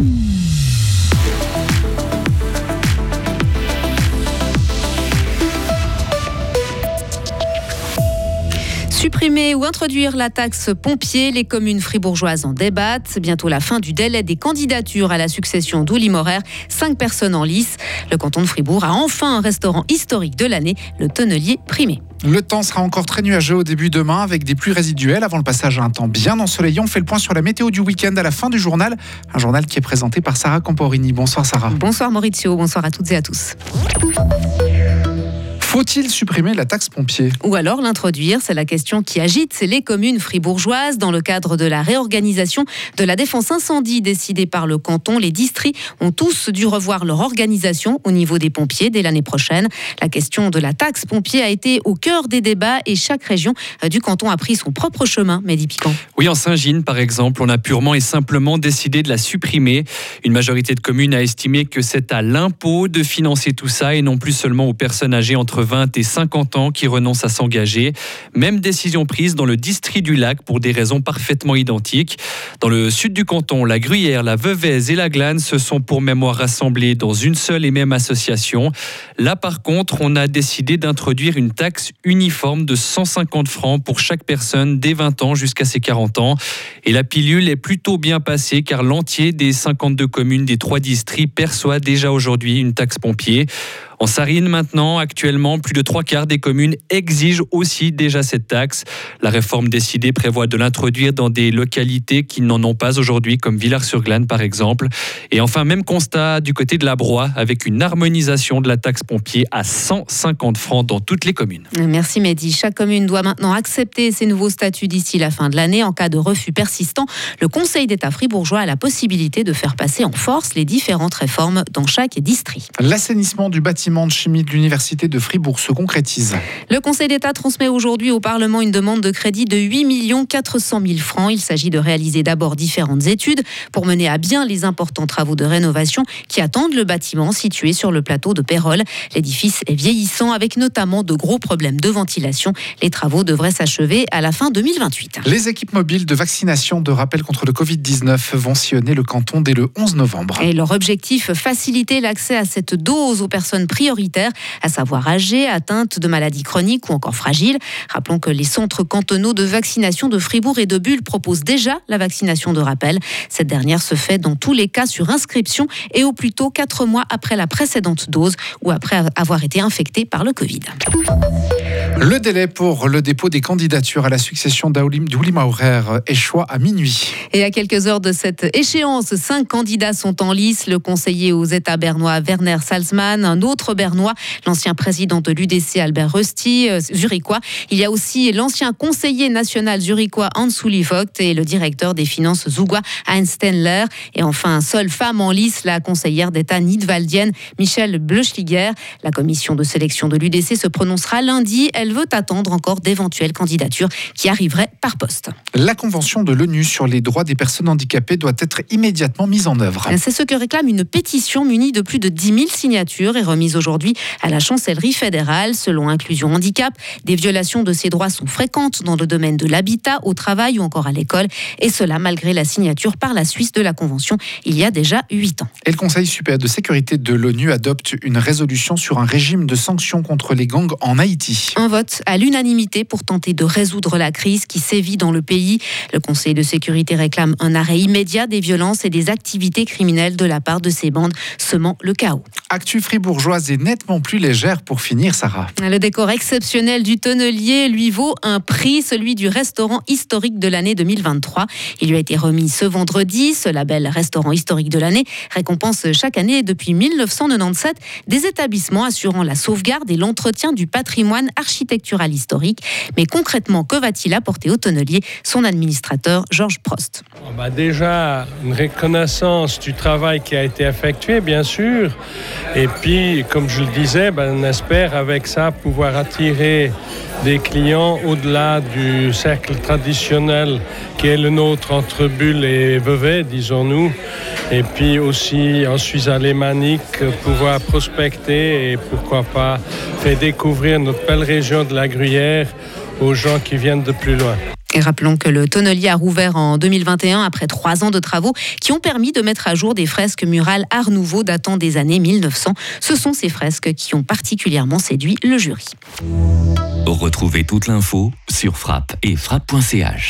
mm you. Supprimer ou introduire la taxe pompier, les communes fribourgeoises en débattent. Bientôt la fin du délai des candidatures à la succession d'Ouli Morer. Cinq personnes en lice. Le canton de Fribourg a enfin un restaurant historique de l'année, le Tonnelier Primé. Le temps sera encore très nuageux au début demain avec des pluies résiduelles avant le passage à un temps bien ensoleillé. On fait le point sur la météo du week-end à la fin du journal. Un journal qui est présenté par Sarah Camporini. Bonsoir Sarah. Bonsoir Maurizio, bonsoir à toutes et à tous. Faut-il supprimer la taxe pompier Ou alors l'introduire C'est la question qui agite les communes fribourgeoises dans le cadre de la réorganisation de la défense incendie décidée par le canton. Les districts ont tous dû revoir leur organisation au niveau des pompiers dès l'année prochaine. La question de la taxe pompier a été au cœur des débats et chaque région du canton a pris son propre chemin. Mehdi Piquant. Oui, en Saint-Gine, par exemple, on a purement et simplement décidé de la supprimer. Une majorité de communes a estimé que c'est à l'impôt de financer tout ça et non plus seulement aux personnes âgées entre 20 et 50 ans qui renoncent à s'engager. Même décision prise dans le district du lac pour des raisons parfaitement identiques. Dans le sud du canton, la Gruyère, la Veuvez et la Glane se sont pour mémoire rassemblés dans une seule et même association. Là, par contre, on a décidé d'introduire une taxe uniforme de 150 francs pour chaque personne dès 20 ans jusqu'à ses 40 ans. Et la pilule est plutôt bien passée car l'entier des 52 communes des trois districts perçoit déjà aujourd'hui une taxe pompier. En Sarine, maintenant, actuellement, plus de trois quarts des communes exigent aussi déjà cette taxe. La réforme décidée prévoit de l'introduire dans des localités qui n'en ont pas aujourd'hui, comme Villars-sur-Glane par exemple. Et enfin, même constat du côté de la Broye, avec une harmonisation de la taxe pompier à 150 francs dans toutes les communes. Merci Mehdi. Chaque commune doit maintenant accepter ces nouveaux statuts d'ici la fin de l'année. En cas de refus persistant, le Conseil d'État fribourgeois a la possibilité de faire passer en force les différentes réformes dans chaque district. L'assainissement du bâtiment de chimie de l'Université de Fribourg se concrétise. Le Conseil d'État transmet aujourd'hui au Parlement une demande de crédit de 8 400 000 francs. Il s'agit de réaliser d'abord différentes études pour mener à bien les importants travaux de rénovation qui attendent le bâtiment situé sur le plateau de Pérol. L'édifice est vieillissant avec notamment de gros problèmes de ventilation. Les travaux devraient s'achever à la fin 2028. Les équipes mobiles de vaccination de rappel contre le Covid-19 vont sillonner le canton dès le 11 novembre. Et leur objectif, faciliter l'accès à cette dose aux personnes prioritaires, à savoir âgées, atteintes de maladies chroniques ou encore fragiles. Rappelons que les centres cantonaux de vaccination de Fribourg et de Bulle proposent déjà la vaccination de rappel. Cette dernière se fait dans tous les cas sur inscription et au plus tôt 4 mois après la précédente dose ou après avoir été infecté par le Covid. Le délai pour le dépôt des candidatures à la succession d'Ouli Maurer échoua à minuit. Et à quelques heures de cette échéance, cinq candidats sont en lice. Le conseiller aux États bernois Werner Salzmann, un autre bernois, l'ancien président de l'UDC Albert Rusty, euh, zurichois. Il y a aussi l'ancien conseiller national zurichois Hans Vogt et le directeur des finances zougois Heinz Stenler. Et enfin, seule femme en lice, la conseillère d'État nidwaldienne Michelle Bleuschliger. La commission de sélection de l'UDC se prononcera lundi. Elle veut attendre encore d'éventuelles candidatures qui arriveraient par poste. La Convention de l'ONU sur les droits des personnes handicapées doit être immédiatement mise en œuvre. C'est ce que réclame une pétition munie de plus de 10 000 signatures et remise aujourd'hui à la chancellerie fédérale. Selon Inclusion Handicap, des violations de ces droits sont fréquentes dans le domaine de l'habitat, au travail ou encore à l'école. Et cela malgré la signature par la Suisse de la Convention il y a déjà 8 ans. Et le Conseil supérieur de sécurité de l'ONU adopte une résolution sur un régime de sanctions contre les gangs en Haïti. Un vote à l'unanimité pour tenter de résoudre la crise qui sévit dans le pays. Le Conseil de sécurité réclame un arrêt immédiat des violences et des activités criminelles de la part de ces bandes, semant le chaos. Actu fribourgeoise est nettement plus légère pour finir, Sarah. Le décor exceptionnel du tonnelier lui vaut un prix, celui du restaurant historique de l'année 2023. Il lui a été remis ce vendredi. Ce label restaurant historique de l'année récompense chaque année depuis 1997 des établissements assurant la sauvegarde et l'entretien du patrimoine architectural historique. Mais concrètement, que va-t-il apporter au tonnelier? Son administrateur, Georges Prost. Bah déjà, une reconnaissance du travail qui a été effectué, bien sûr. Et puis, comme je le disais, ben, on espère avec ça pouvoir attirer des clients au-delà du cercle traditionnel qui est le nôtre entre Bulle et Vevey, disons-nous. Et puis aussi en Suisse alémanique, pouvoir prospecter et pourquoi pas faire découvrir notre belle région de la Gruyère aux gens qui viennent de plus loin. Et rappelons que le tonnelier a rouvert en 2021 après trois ans de travaux qui ont permis de mettre à jour des fresques murales Art Nouveau datant des années 1900. Ce sont ces fresques qui ont particulièrement séduit le jury. Retrouvez toute l'info sur frappe et frappe.ch.